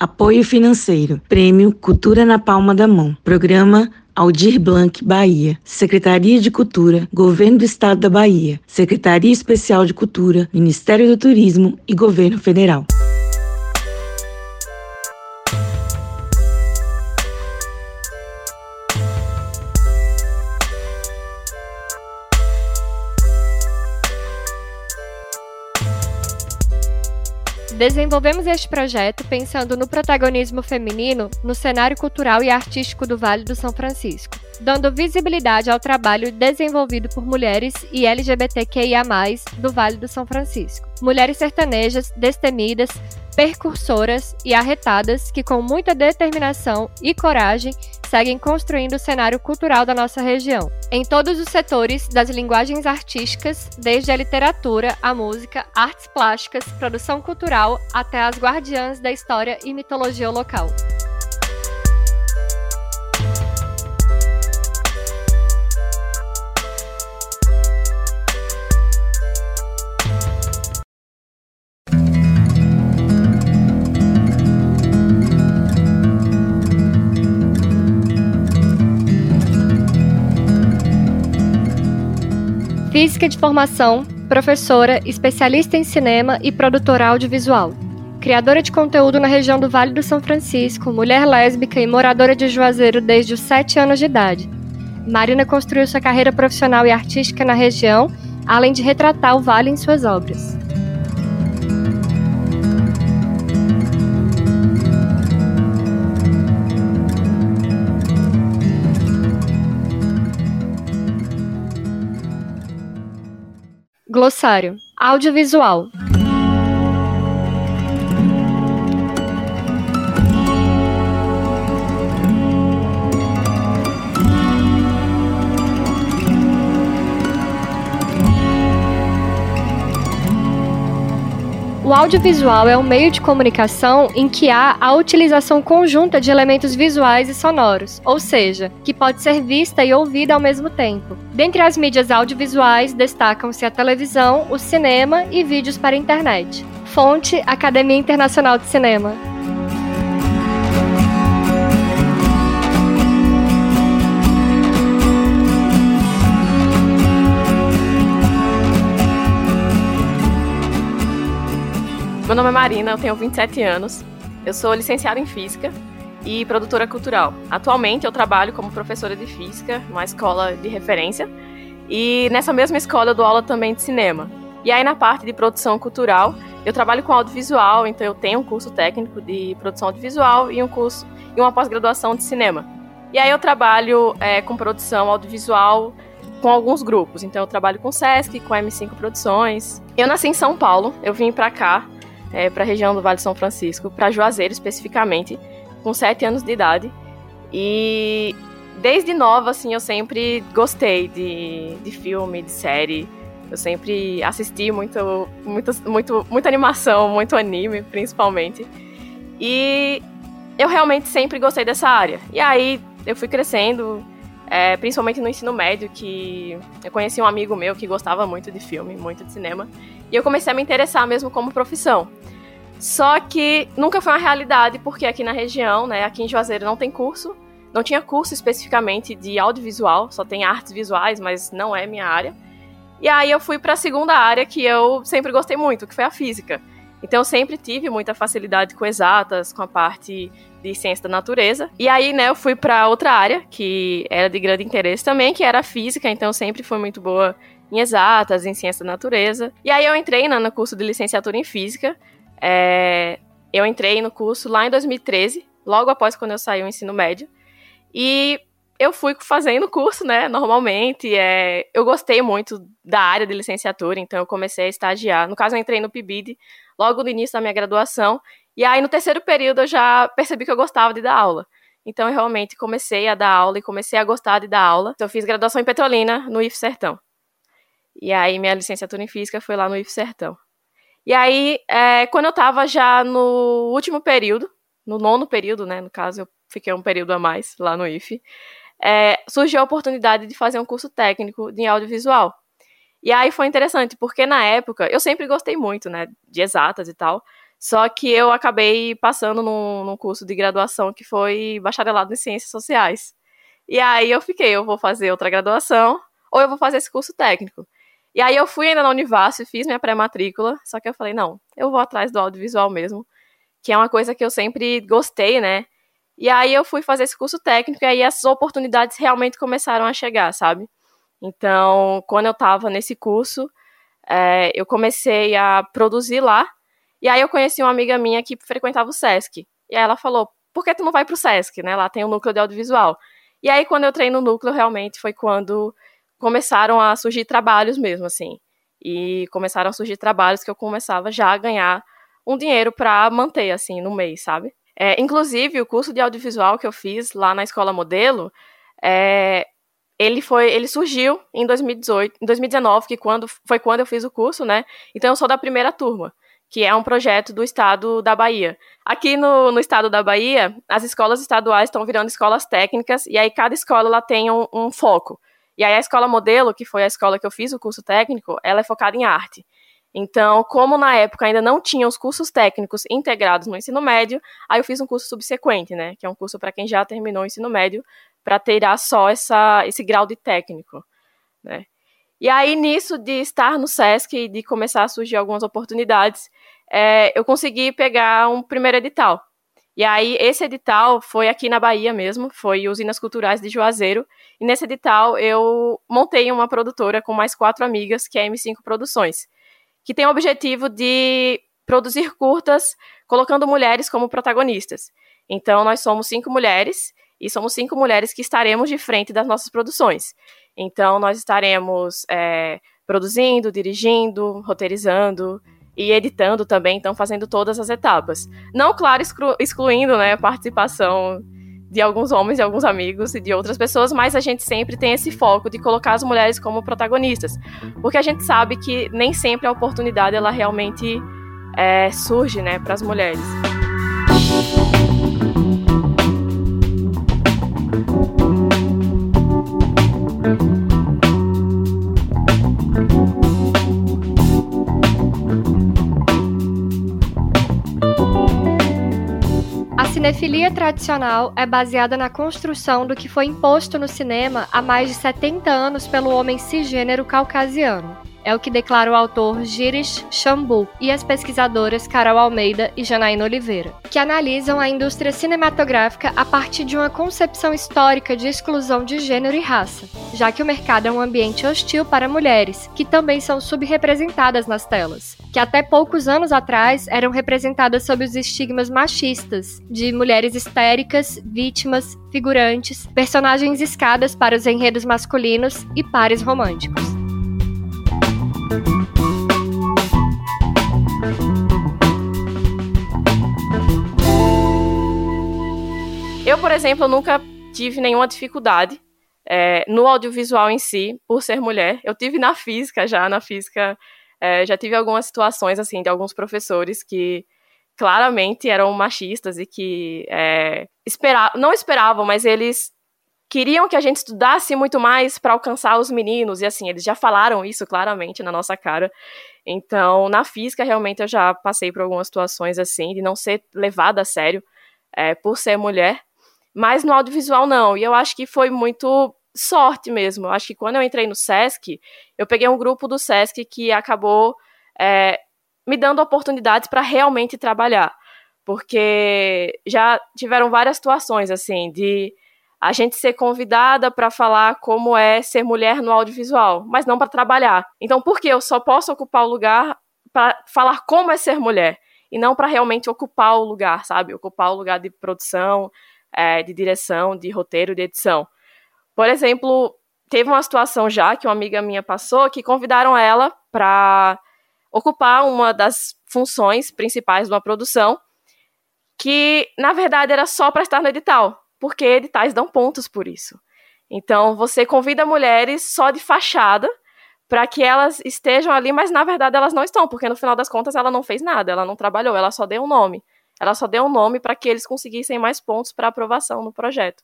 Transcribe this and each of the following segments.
Apoio financeiro. Prêmio Cultura na Palma da Mão. Programa Aldir Blanc, Bahia. Secretaria de Cultura, Governo do Estado da Bahia. Secretaria Especial de Cultura, Ministério do Turismo e Governo Federal. Desenvolvemos este projeto pensando no protagonismo feminino no cenário cultural e artístico do Vale do São Francisco, dando visibilidade ao trabalho desenvolvido por mulheres e LGBTQIA, do Vale do São Francisco. Mulheres sertanejas, destemidas, percursoras e arretadas que, com muita determinação e coragem, seguem construindo o cenário cultural da nossa região, em todos os setores das linguagens artísticas, desde a literatura, a música, artes plásticas, produção cultural, até as guardiãs da história e mitologia local. Física de formação, professora, especialista em cinema e produtora audiovisual. Criadora de conteúdo na região do Vale do São Francisco, mulher lésbica e moradora de Juazeiro desde os 7 anos de idade. Marina construiu sua carreira profissional e artística na região, além de retratar o Vale em suas obras. Glossário. Audiovisual. O audiovisual é um meio de comunicação em que há a utilização conjunta de elementos visuais e sonoros, ou seja, que pode ser vista e ouvida ao mesmo tempo. Dentre as mídias audiovisuais destacam-se a televisão, o cinema e vídeos para a internet. Fonte: Academia Internacional de Cinema. Meu nome é Marina, eu tenho 27 anos. Eu sou licenciada em Física e produtora cultural. Atualmente eu trabalho como professora de Física numa escola de referência e nessa mesma escola eu dou aula também de cinema. E aí na parte de produção cultural eu trabalho com audiovisual, então eu tenho um curso técnico de produção audiovisual e um curso e uma pós-graduação de cinema. E aí eu trabalho é, com produção audiovisual com alguns grupos. Então eu trabalho com o Sesc, com a M5 Produções. Eu nasci em São Paulo, eu vim para cá é, para a região do Vale de São Francisco, para Juazeiro especificamente, com sete anos de idade. E desde nova, assim, eu sempre gostei de, de filme, de série. Eu sempre assisti muito, muito, muito, muita animação, muito anime, principalmente. E eu realmente sempre gostei dessa área. E aí eu fui crescendo, é, principalmente no ensino médio, que eu conheci um amigo meu que gostava muito de filme, muito de cinema. E eu comecei a me interessar mesmo como profissão. Só que nunca foi uma realidade, porque aqui na região, né, aqui em Juazeiro não tem curso, não tinha curso especificamente de audiovisual, só tem artes visuais, mas não é minha área. E aí eu fui para a segunda área que eu sempre gostei muito, que foi a física. Então eu sempre tive muita facilidade com exatas, com a parte de ciência da natureza. E aí, né, eu fui para outra área que era de grande interesse também, que era a física, então eu sempre fui muito boa em exatas, em ciência da natureza. E aí eu entrei né, no curso de licenciatura em física. É, eu entrei no curso lá em 2013, logo após quando eu saí do ensino médio. E eu fui fazendo o curso, né, normalmente. É, eu gostei muito da área de licenciatura, então eu comecei a estagiar. No caso, eu entrei no PIBID logo no início da minha graduação. E aí, no terceiro período, eu já percebi que eu gostava de dar aula. Então, eu realmente comecei a dar aula e comecei a gostar de dar aula. Então, eu fiz graduação em Petrolina, no IF Sertão. E aí minha licenciatura em física foi lá no IF Sertão. E aí, é, quando eu estava já no último período, no nono período, né? No caso, eu fiquei um período a mais lá no IF, é, surgiu a oportunidade de fazer um curso técnico de audiovisual. E aí foi interessante, porque na época eu sempre gostei muito, né, de exatas e tal. Só que eu acabei passando num, num curso de graduação que foi bacharelado em Ciências Sociais. E aí eu fiquei, eu vou fazer outra graduação ou eu vou fazer esse curso técnico. E aí eu fui ainda na Univasf, fiz minha pré-matrícula, só que eu falei, não, eu vou atrás do audiovisual mesmo, que é uma coisa que eu sempre gostei, né? E aí eu fui fazer esse curso técnico e aí essas oportunidades realmente começaram a chegar, sabe? Então, quando eu estava nesse curso, é, eu comecei a produzir lá e aí eu conheci uma amiga minha que frequentava o SESC. E aí ela falou: por que tu não vai pro SESC, né? Lá tem o um núcleo de audiovisual. E aí, quando eu entrei no núcleo, realmente foi quando começaram a surgir trabalhos mesmo, assim. E começaram a surgir trabalhos que eu começava já a ganhar um dinheiro para manter, assim, no mês, sabe? É, inclusive, o curso de audiovisual que eu fiz lá na Escola Modelo, é, ele foi, ele surgiu em 2018, em 2019, que quando, foi quando eu fiz o curso, né? Então eu sou da primeira turma que é um projeto do estado da Bahia. Aqui no, no estado da Bahia, as escolas estaduais estão virando escolas técnicas, e aí cada escola ela tem um, um foco. E aí a escola modelo, que foi a escola que eu fiz o curso técnico, ela é focada em arte. Então, como na época ainda não tinha os cursos técnicos integrados no ensino médio, aí eu fiz um curso subsequente, né, que é um curso para quem já terminou o ensino médio, para ter só essa, esse grau de técnico, né. E aí, nisso de estar no SESC e de começar a surgir algumas oportunidades, é, eu consegui pegar um primeiro edital. E aí, esse edital foi aqui na Bahia mesmo, foi Usinas Culturais de Juazeiro. E nesse edital, eu montei uma produtora com mais quatro amigas, que é a M5 Produções, que tem o objetivo de produzir curtas colocando mulheres como protagonistas. Então, nós somos cinco mulheres, e somos cinco mulheres que estaremos de frente das nossas produções. Então, nós estaremos é, produzindo, dirigindo, roteirizando e editando também, então fazendo todas as etapas. Não, claro, exclu excluindo né, a participação de alguns homens e alguns amigos e de outras pessoas, mas a gente sempre tem esse foco de colocar as mulheres como protagonistas, porque a gente sabe que nem sempre a oportunidade ela realmente é, surge né, para as mulheres. Cinefilia tradicional é baseada na construção do que foi imposto no cinema há mais de 70 anos pelo homem cisgênero caucasiano. É o que declara o autor Girish Shambu e as pesquisadoras Carol Almeida e Janaína Oliveira, que analisam a indústria cinematográfica a partir de uma concepção histórica de exclusão de gênero e raça, já que o mercado é um ambiente hostil para mulheres, que também são subrepresentadas nas telas, que até poucos anos atrás eram representadas sob os estigmas machistas de mulheres histéricas, vítimas, figurantes, personagens escadas para os enredos masculinos e pares românticos. Eu, por exemplo, nunca tive nenhuma dificuldade é, no audiovisual em si, por ser mulher. Eu tive na física já, na física, é, já tive algumas situações, assim, de alguns professores que claramente eram machistas e que é, espera não esperavam, mas eles queriam que a gente estudasse muito mais para alcançar os meninos, e assim, eles já falaram isso claramente na nossa cara. Então, na física, realmente, eu já passei por algumas situações assim, de não ser levada a sério é, por ser mulher, mas no audiovisual não, e eu acho que foi muito sorte mesmo. Eu acho que quando eu entrei no SESC, eu peguei um grupo do SESC que acabou é, me dando oportunidades para realmente trabalhar. Porque já tiveram várias situações, assim, de a gente ser convidada para falar como é ser mulher no audiovisual, mas não para trabalhar. Então, por que eu só posso ocupar o lugar para falar como é ser mulher e não para realmente ocupar o lugar, sabe? Ocupar o lugar de produção, é, de direção, de roteiro, de edição. Por exemplo, teve uma situação já que uma amiga minha passou que convidaram ela para ocupar uma das funções principais de uma produção, que na verdade era só para estar no edital porque editais dão pontos por isso. Então, você convida mulheres só de fachada para que elas estejam ali, mas na verdade elas não estão, porque no final das contas ela não fez nada, ela não trabalhou, ela só deu um nome. Ela só deu um nome para que eles conseguissem mais pontos para aprovação no projeto,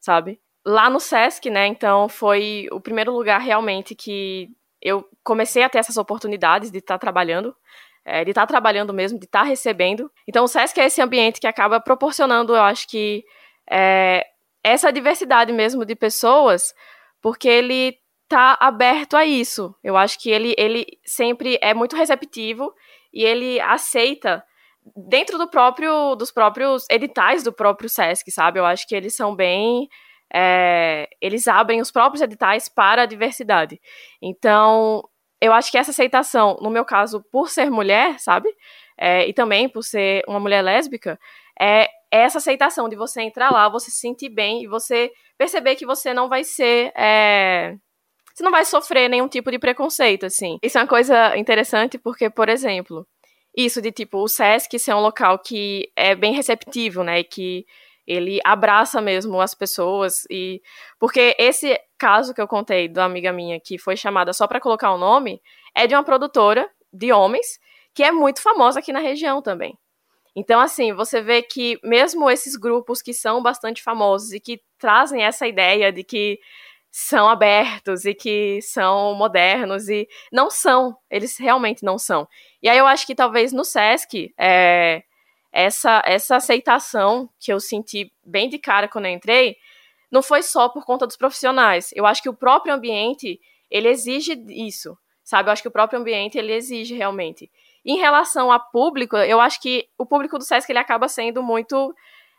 sabe? Lá no SESC, né, então foi o primeiro lugar realmente que eu comecei a ter essas oportunidades de estar tá trabalhando é, de estar tá trabalhando mesmo, de estar tá recebendo. Então, o SESC é esse ambiente que acaba proporcionando, eu acho que, é, essa diversidade mesmo de pessoas, porque ele está aberto a isso. Eu acho que ele, ele sempre é muito receptivo e ele aceita dentro do próprio dos próprios editais do próprio SESC, sabe? Eu acho que eles são bem é, eles abrem os próprios editais para a diversidade. Então, eu acho que essa aceitação, no meu caso, por ser mulher, sabe? É, e também por ser uma mulher lésbica, é essa aceitação de você entrar lá, você se sentir bem e você perceber que você não vai ser. É, você não vai sofrer nenhum tipo de preconceito, assim. Isso é uma coisa interessante porque, por exemplo, isso de tipo, o SESC ser um local que é bem receptivo, né? Que ele abraça mesmo as pessoas e porque esse caso que eu contei da amiga minha que foi chamada só para colocar o nome é de uma produtora de homens que é muito famosa aqui na região também. Então assim, você vê que mesmo esses grupos que são bastante famosos e que trazem essa ideia de que são abertos e que são modernos e não são, eles realmente não são. E aí eu acho que talvez no SESC é, essa, essa aceitação que eu senti bem de cara quando eu entrei, não foi só por conta dos profissionais. Eu acho que o próprio ambiente, ele exige isso, sabe? Eu acho que o próprio ambiente, ele exige realmente. Em relação a público, eu acho que o público do SESC, ele acaba sendo muito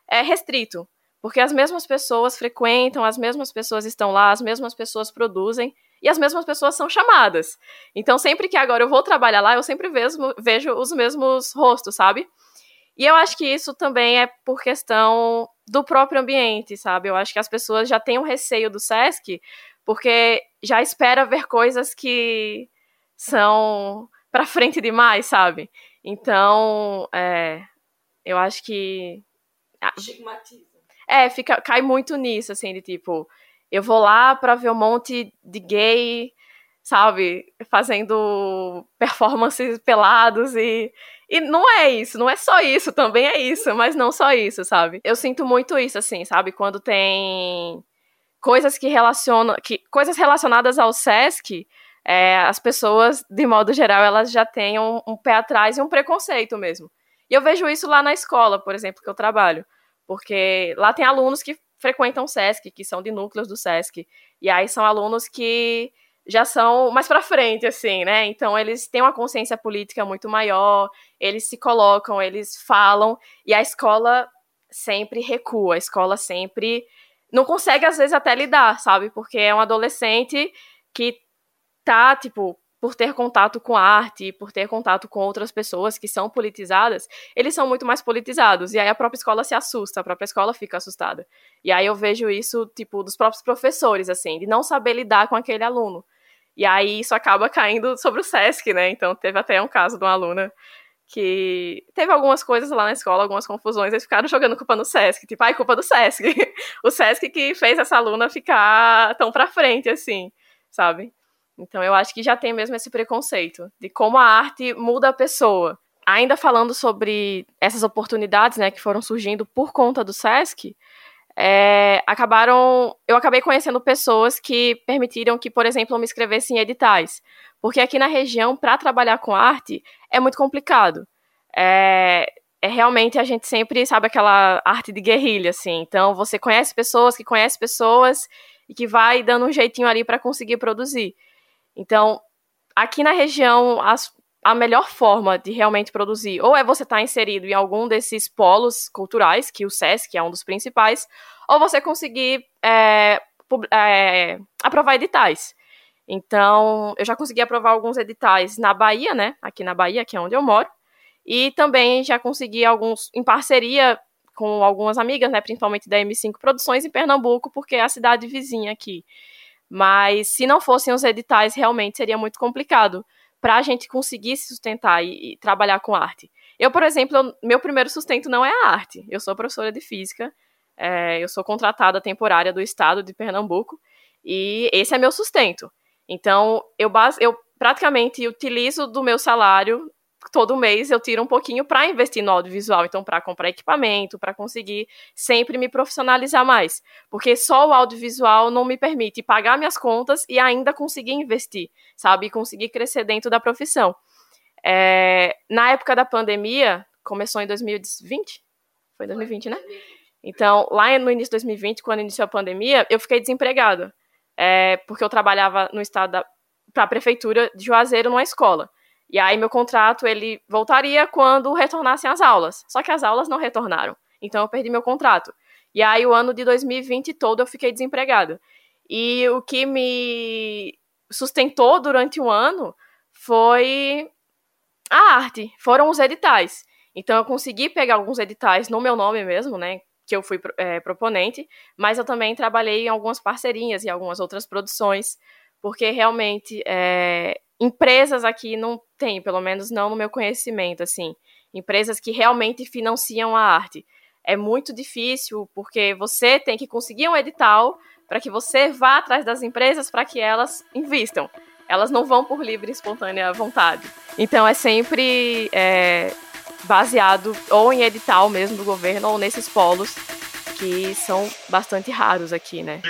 é, restrito, porque as mesmas pessoas frequentam, as mesmas pessoas estão lá, as mesmas pessoas produzem, e as mesmas pessoas são chamadas. Então, sempre que agora eu vou trabalhar lá, eu sempre vejo, vejo os mesmos rostos, sabe? E eu acho que isso também é por questão do próprio ambiente, sabe? Eu acho que as pessoas já têm um receio do SESC, porque já espera ver coisas que são para frente demais, sabe? Então, é, eu acho que. Estigmatiza. É, fica, cai muito nisso, assim, de tipo, eu vou lá para ver um monte de gay, sabe, fazendo performances pelados e e não é isso, não é só isso, também é isso, mas não só isso, sabe? Eu sinto muito isso, assim, sabe? Quando tem coisas que relacionam. Que, coisas relacionadas ao Sesc, é, as pessoas, de modo geral, elas já têm um, um pé atrás e um preconceito mesmo. E eu vejo isso lá na escola, por exemplo, que eu trabalho. Porque lá tem alunos que frequentam o SESC, que são de núcleos do SESC. E aí são alunos que já são mais para frente, assim, né? Então eles têm uma consciência política muito maior, eles se colocam, eles falam, e a escola sempre recua, a escola sempre não consegue, às vezes, até lidar, sabe? Porque é um adolescente que tá, tipo, por ter contato com arte, por ter contato com outras pessoas que são politizadas, eles são muito mais politizados. E aí a própria escola se assusta, a própria escola fica assustada. E aí eu vejo isso, tipo, dos próprios professores, assim, de não saber lidar com aquele aluno. E aí isso acaba caindo sobre o SESC, né? Então teve até um caso de uma aluna que teve algumas coisas lá na escola, algumas confusões, eles ficaram jogando culpa no SESC, tipo, ai, culpa do SESC. o SESC que fez essa aluna ficar tão pra frente, assim, sabe? Então eu acho que já tem mesmo esse preconceito de como a arte muda a pessoa. Ainda falando sobre essas oportunidades, né, que foram surgindo por conta do SESC, é, acabaram. Eu acabei conhecendo pessoas que permitiram que, por exemplo, eu me escrevesse em editais. Porque aqui na região, para trabalhar com arte, é muito complicado. É, é, realmente a gente sempre sabe aquela arte de guerrilha, assim. Então, você conhece pessoas que conhecem pessoas e que vai dando um jeitinho ali para conseguir produzir. Então, aqui na região, as, a melhor forma de realmente produzir ou é você estar tá inserido em algum desses polos culturais, que o SESC é um dos principais, ou você conseguir é, é, aprovar editais. Então, eu já consegui aprovar alguns editais na Bahia, né? Aqui na Bahia, que é onde eu moro. E também já consegui alguns em parceria com algumas amigas, né? Principalmente da M5 Produções em Pernambuco, porque é a cidade vizinha aqui. Mas se não fossem os editais, realmente seria muito complicado para a gente conseguir se sustentar e, e, trabalhar com arte. Eu, por exemplo, eu, meu primeiro sustento não é a arte. Eu sou professora de física, é, eu sou contratada temporária do estado de Pernambuco e esse é meu sustento. Então, eu, eu praticamente utilizo do meu salário todo mês eu tiro um pouquinho para investir no audiovisual, então para comprar equipamento, para conseguir sempre me profissionalizar mais, porque só o audiovisual não me permite pagar minhas contas e ainda conseguir investir, sabe, e conseguir crescer dentro da profissão. É, na época da pandemia, começou em 2020? Foi 2020, né? Então, lá no início de 2020, quando iniciou a pandemia, eu fiquei desempregada. É, porque eu trabalhava no estado para a prefeitura de Juazeiro numa escola. E aí meu contrato ele voltaria quando retornassem as aulas. Só que as aulas não retornaram. Então eu perdi meu contrato. E aí o ano de 2020 todo eu fiquei desempregado. E o que me sustentou durante um ano foi a arte, foram os editais. Então eu consegui pegar alguns editais no meu nome mesmo, né? Que eu fui é, proponente, mas eu também trabalhei em algumas parcerias e algumas outras produções, porque realmente é, empresas aqui não tem, pelo menos não no meu conhecimento, assim, empresas que realmente financiam a arte. É muito difícil, porque você tem que conseguir um edital para que você vá atrás das empresas para que elas invistam. Elas não vão por livre e espontânea vontade. Então é sempre é, baseado ou em edital mesmo do governo ou nesses polos que são bastante raros aqui, né?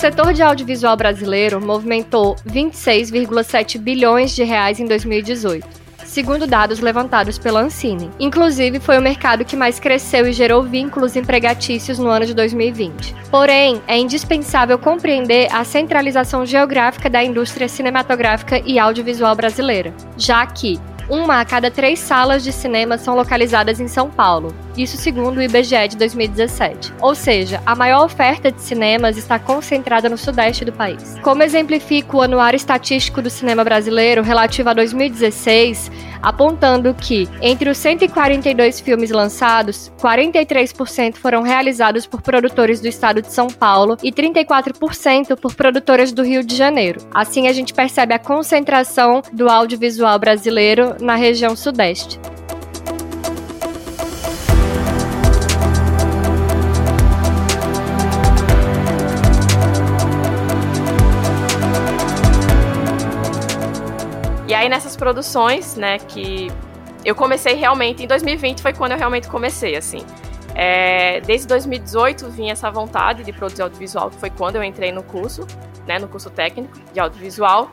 Setor de audiovisual brasileiro movimentou 26,7 bilhões de reais em 2018 segundo dados levantados pela Ancine. Inclusive, foi o mercado que mais cresceu e gerou vínculos empregatícios no ano de 2020. Porém, é indispensável compreender a centralização geográfica da indústria cinematográfica e audiovisual brasileira, já que uma a cada três salas de cinema são localizadas em São Paulo, isso segundo o IBGE de 2017. Ou seja, a maior oferta de cinemas está concentrada no sudeste do país. Como exemplifica o Anuário Estatístico do Cinema Brasileiro relativo a 2016, apontando que, entre os 142 filmes lançados, 43% foram realizados por produtores do estado de São Paulo e 34% por produtoras do Rio de Janeiro. Assim, a gente percebe a concentração do audiovisual brasileiro na região sudeste. E aí nessas produções, né, que eu comecei realmente, em 2020 foi quando eu realmente comecei, assim. É, desde 2018 vinha essa vontade de produzir audiovisual, que foi quando eu entrei no curso, né, no curso técnico de audiovisual.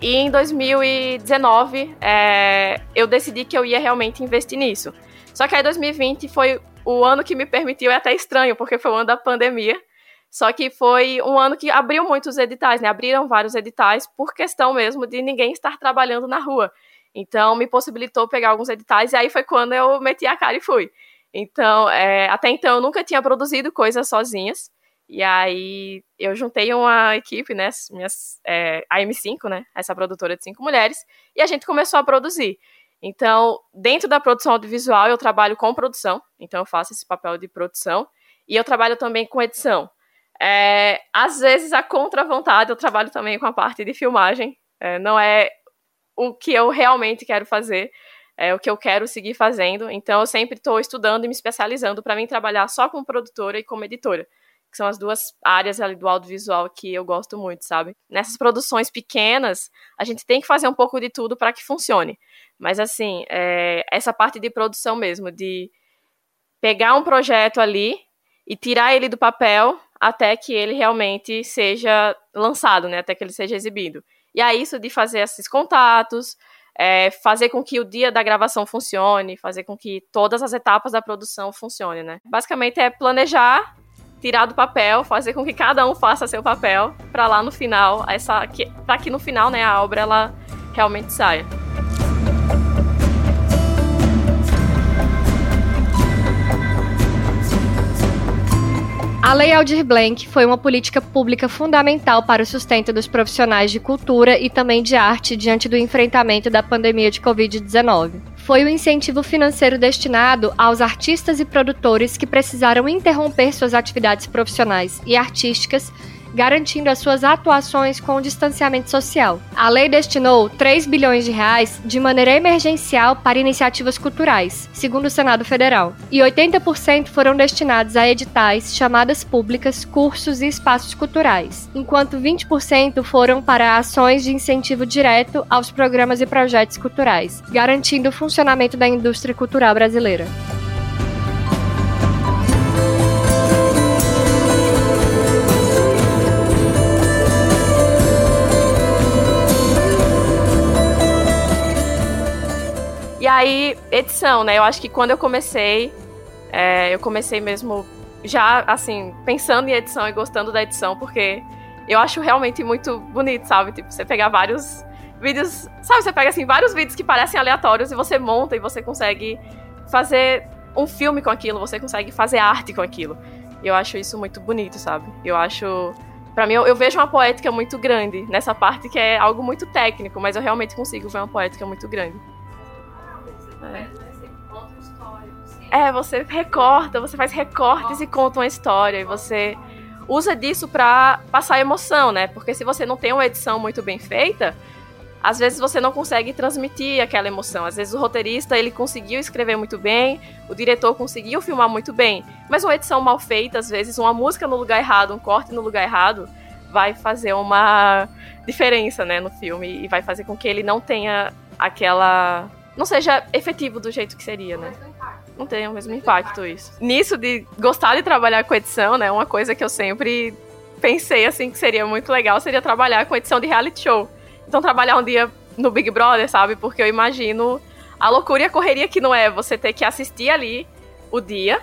E em 2019 é, eu decidi que eu ia realmente investir nisso. Só que aí 2020 foi o ano que me permitiu, é até estranho, porque foi o ano da pandemia, só que foi um ano que abriu muitos editais, né? Abriram vários editais por questão mesmo de ninguém estar trabalhando na rua. Então, me possibilitou pegar alguns editais, e aí foi quando eu meti a cara e fui. Então, é, até então, eu nunca tinha produzido coisas sozinhas. E aí, eu juntei uma equipe, né? Minhas, é, a M5, né? Essa produtora de cinco mulheres, e a gente começou a produzir. Então, dentro da produção audiovisual, eu trabalho com produção, então eu faço esse papel de produção, e eu trabalho também com edição. É, às vezes, a contra-vontade, eu trabalho também com a parte de filmagem. É, não é o que eu realmente quero fazer, é o que eu quero seguir fazendo. Então, eu sempre estou estudando e me especializando para mim trabalhar só como produtora e como editora. Que são as duas áreas ali do audiovisual que eu gosto muito, sabe? Nessas produções pequenas, a gente tem que fazer um pouco de tudo para que funcione. Mas, assim, é, essa parte de produção mesmo, de pegar um projeto ali e tirar ele do papel até que ele realmente seja lançado, né? Até que ele seja exibido. E aí, isso de fazer esses contatos, é, fazer com que o dia da gravação funcione, fazer com que todas as etapas da produção funcionem, né? Basicamente é planejar, tirar do papel, fazer com que cada um faça seu papel, para lá no final, essa, para que no final, né, a obra ela realmente saia. A Lei Aldir Blanc foi uma política pública fundamental para o sustento dos profissionais de cultura e também de arte diante do enfrentamento da pandemia de Covid-19. Foi o incentivo financeiro destinado aos artistas e produtores que precisaram interromper suas atividades profissionais e artísticas garantindo as suas atuações com o distanciamento social. A lei destinou 3 bilhões de reais de maneira emergencial para iniciativas culturais, segundo o Senado Federal, e 80% foram destinados a editais, chamadas públicas, cursos e espaços culturais, enquanto 20% foram para ações de incentivo direto aos programas e projetos culturais, garantindo o funcionamento da indústria cultural brasileira. Aí, edição, né? Eu acho que quando eu comecei, é, eu comecei mesmo já, assim, pensando em edição e gostando da edição, porque eu acho realmente muito bonito, sabe? Tipo, você pegar vários vídeos, sabe? Você pega, assim, vários vídeos que parecem aleatórios e você monta e você consegue fazer um filme com aquilo, você consegue fazer arte com aquilo. E eu acho isso muito bonito, sabe? Eu acho. Pra mim, eu, eu, vejo uma poética muito grande nessa parte que é algo muito técnico, mas eu realmente consigo ver uma poética muito grande. É, é você recorta, você faz recortes e conta uma história, e você usa disso pra passar emoção, né? Porque se você não tem uma edição muito bem feita, às vezes você não consegue transmitir aquela emoção. Às vezes o roteirista ele conseguiu escrever muito bem, o diretor conseguiu filmar muito bem, mas uma edição mal feita, às vezes uma música no lugar errado, um corte no lugar errado, vai fazer uma diferença, né, no filme e vai fazer com que ele não tenha aquela não seja efetivo do jeito que seria, né? Não tem o mesmo impacto isso. Nisso de gostar de trabalhar com edição, né, uma coisa que eu sempre pensei assim que seria muito legal seria trabalhar com edição de reality show então, trabalhar um dia no Big Brother, sabe? Porque eu imagino a loucura e a correria que não é você ter que assistir ali o dia,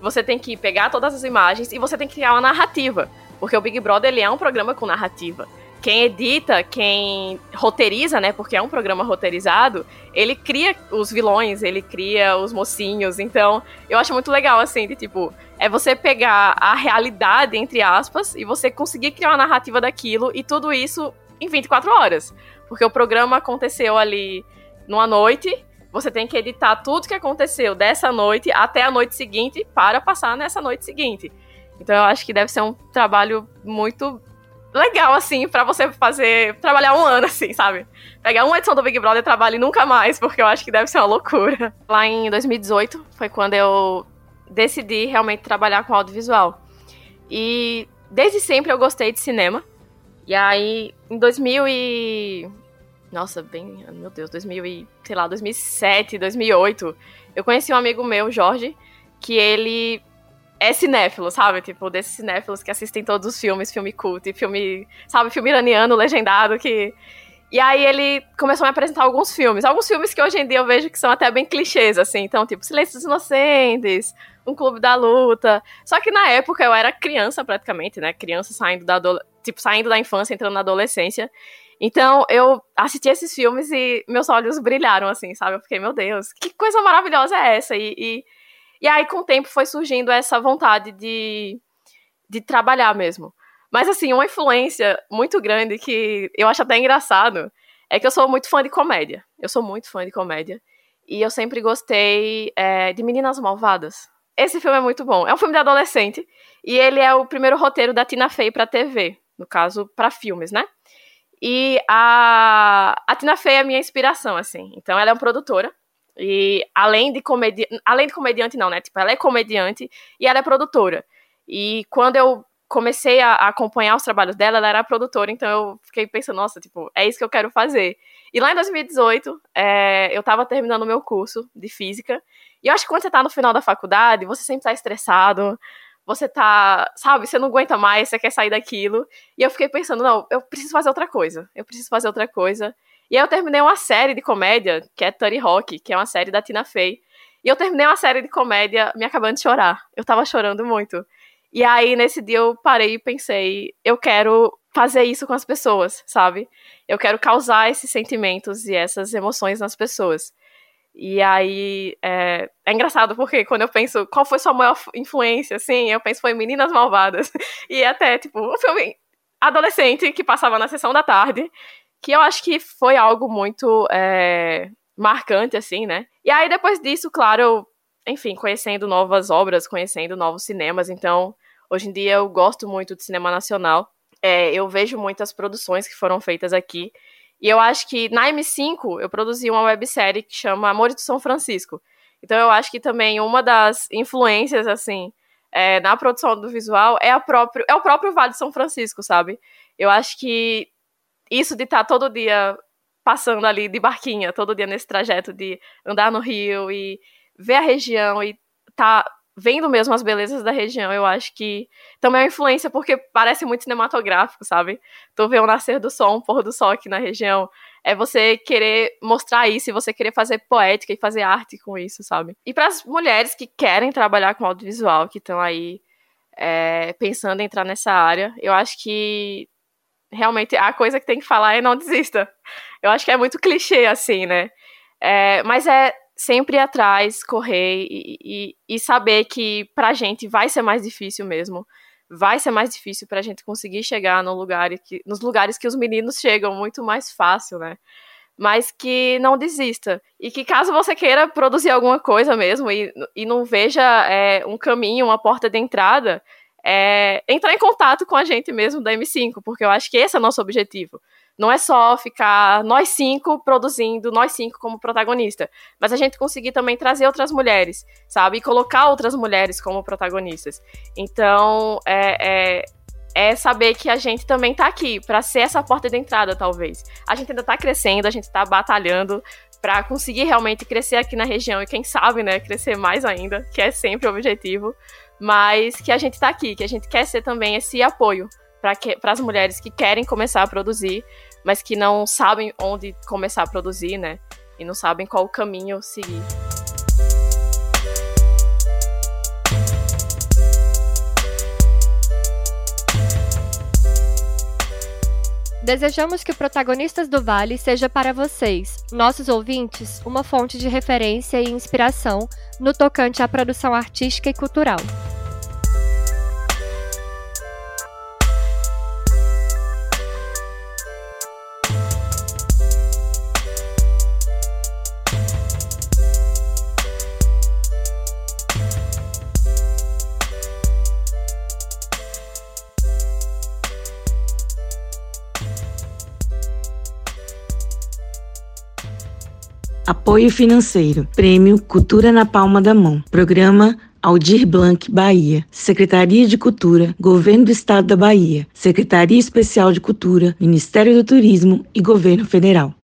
você tem que pegar todas as imagens e você tem que criar uma narrativa. Porque o Big Brother ele é um programa com narrativa. Quem edita, quem roteiriza, né? Porque é um programa roteirizado, ele cria os vilões, ele cria os mocinhos. Então, eu acho muito legal, assim, de tipo, é você pegar a realidade, entre aspas, e você conseguir criar uma narrativa daquilo, e tudo isso em 24 horas. Porque o programa aconteceu ali numa noite, você tem que editar tudo que aconteceu dessa noite até a noite seguinte para passar nessa noite seguinte. Então eu acho que deve ser um trabalho muito legal, assim, para você fazer. trabalhar um ano, assim, sabe? Pegar uma edição do Big Brother e trabalhar nunca mais, porque eu acho que deve ser uma loucura. Lá em 2018 foi quando eu decidi realmente trabalhar com audiovisual. E desde sempre eu gostei de cinema. E aí, em 2000 e... Nossa, bem... Meu Deus, 2000 e... Sei lá, 2007, 2008. Eu conheci um amigo meu, Jorge, que ele é cinéfilo, sabe? Tipo, desses cinéfilos que assistem todos os filmes, filme cult, filme... Sabe, filme iraniano, legendado, que... E aí ele começou a me apresentar alguns filmes. Alguns filmes que hoje em dia eu vejo que são até bem clichês, assim. Então, tipo, Silêncios Inocentes, Um Clube da Luta. Só que na época eu era criança praticamente, né? Criança saindo da tipo, saindo da infância, entrando na adolescência. Então, eu assisti esses filmes e meus olhos brilharam, assim, sabe? Eu fiquei, meu Deus, que coisa maravilhosa é essa? E, e, e aí, com o tempo, foi surgindo essa vontade de, de trabalhar mesmo. Mas, assim, uma influência muito grande que eu acho até engraçado é que eu sou muito fã de comédia. Eu sou muito fã de comédia. E eu sempre gostei é, de Meninas Malvadas. Esse filme é muito bom. É um filme de adolescente. E ele é o primeiro roteiro da Tina Fey pra TV no caso, para filmes, né? E a, a Tina Fey é a minha inspiração, assim. Então, ela é uma produtora. E além de comediante. Além de comediante, não, né? Tipo, ela é comediante e ela é produtora. E quando eu comecei a, acompanhar os trabalhos dela, ela era produtora, então eu fiquei pensando, nossa, tipo, é isso que eu quero fazer. E lá em 2018, é, eu tava terminando o meu curso de física. E eu acho que quando você tá no final da faculdade, você sempre tá estressado, você tá, sabe, você não aguenta mais, você quer sair daquilo. E eu fiquei pensando, não, eu preciso fazer outra coisa. Eu preciso fazer outra coisa. E aí eu terminei uma série de comédia, que é Tony Rock, que é uma série da Tina Fey. E eu terminei uma série de comédia me acabando de chorar. Eu tava chorando muito. E aí, nesse dia, eu parei e pensei, eu quero fazer isso com as pessoas, sabe? Eu quero causar esses sentimentos e essas emoções nas pessoas. E aí é, é, engraçado porque quando eu penso qual foi sua maior influência, assim, eu penso foi Meninas Malvadas. E até, tipo, um filme adolescente que passava na sessão da tarde, que eu acho que foi algo muito é, marcante, assim, né? E aí depois disso, claro, enfim, conhecendo novas obras, conhecendo novos cinemas, então hoje em dia eu gosto muito de cinema nacional. É, eu vejo muitas produções que foram feitas aqui e eu acho que na M5 eu produzi uma websérie que chama Amores de São Francisco. Então eu acho que também uma das influências, assim, é, na produção do visual é, a próprio, é o próprio Vale de São Francisco, sabe? Eu acho que isso de estar tá todo dia passando ali de barquinha, todo dia nesse trajeto de andar no rio e ver a região e tá vendo mesmo as belezas da região, eu acho que também é uma influência, porque parece muito cinematográfico, sabe? Tu vê o nascer do sol, um pôr do sol aqui na região. É você querer mostrar isso e você querer fazer poética e fazer arte com isso, sabe? E para as mulheres que querem trabalhar com audiovisual, que estão aí é, pensando em entrar nessa área, eu acho que realmente a coisa que tem que falar é não desista. Eu acho que é muito clichê assim, né? É, mas é sempre ir atrás, correr e, e, e saber que pra gente vai ser mais difícil mesmo. Vai ser mais difícil pra gente conseguir chegar no lugar que, nos lugares que os meninos chegam muito mais fácil, né? Mas que não desista. E que caso você queira produzir alguma coisa mesmo e, e não veja é, um caminho, uma porta de entrada, é, entrar em contato com a gente mesmo da M5, porque eu acho que esse é o nosso objetivo. Não é só ficar nós cinco produzindo, nós cinco como protagonista, mas a gente conseguir também trazer outras mulheres, sabe? E colocar outras mulheres como protagonistas. Então, é, é, é saber que a gente também tá aqui para ser essa porta de entrada, talvez. A gente ainda tá crescendo, a gente tá batalhando para conseguir realmente crescer aqui na região e quem sabe, né, crescer mais ainda, que é sempre o objetivo, mas que a gente tá aqui, que a gente quer ser também esse apoio para as mulheres que querem começar a produzir, mas que não sabem onde começar a produzir, né? E não sabem qual caminho seguir. Desejamos que o Protagonistas do Vale seja para vocês, nossos ouvintes, uma fonte de referência e inspiração no tocante à produção artística e cultural. Apoio financeiro. Prêmio Cultura na Palma da Mão. Programa Aldir Blanc, Bahia. Secretaria de Cultura, Governo do Estado da Bahia. Secretaria Especial de Cultura, Ministério do Turismo e Governo Federal.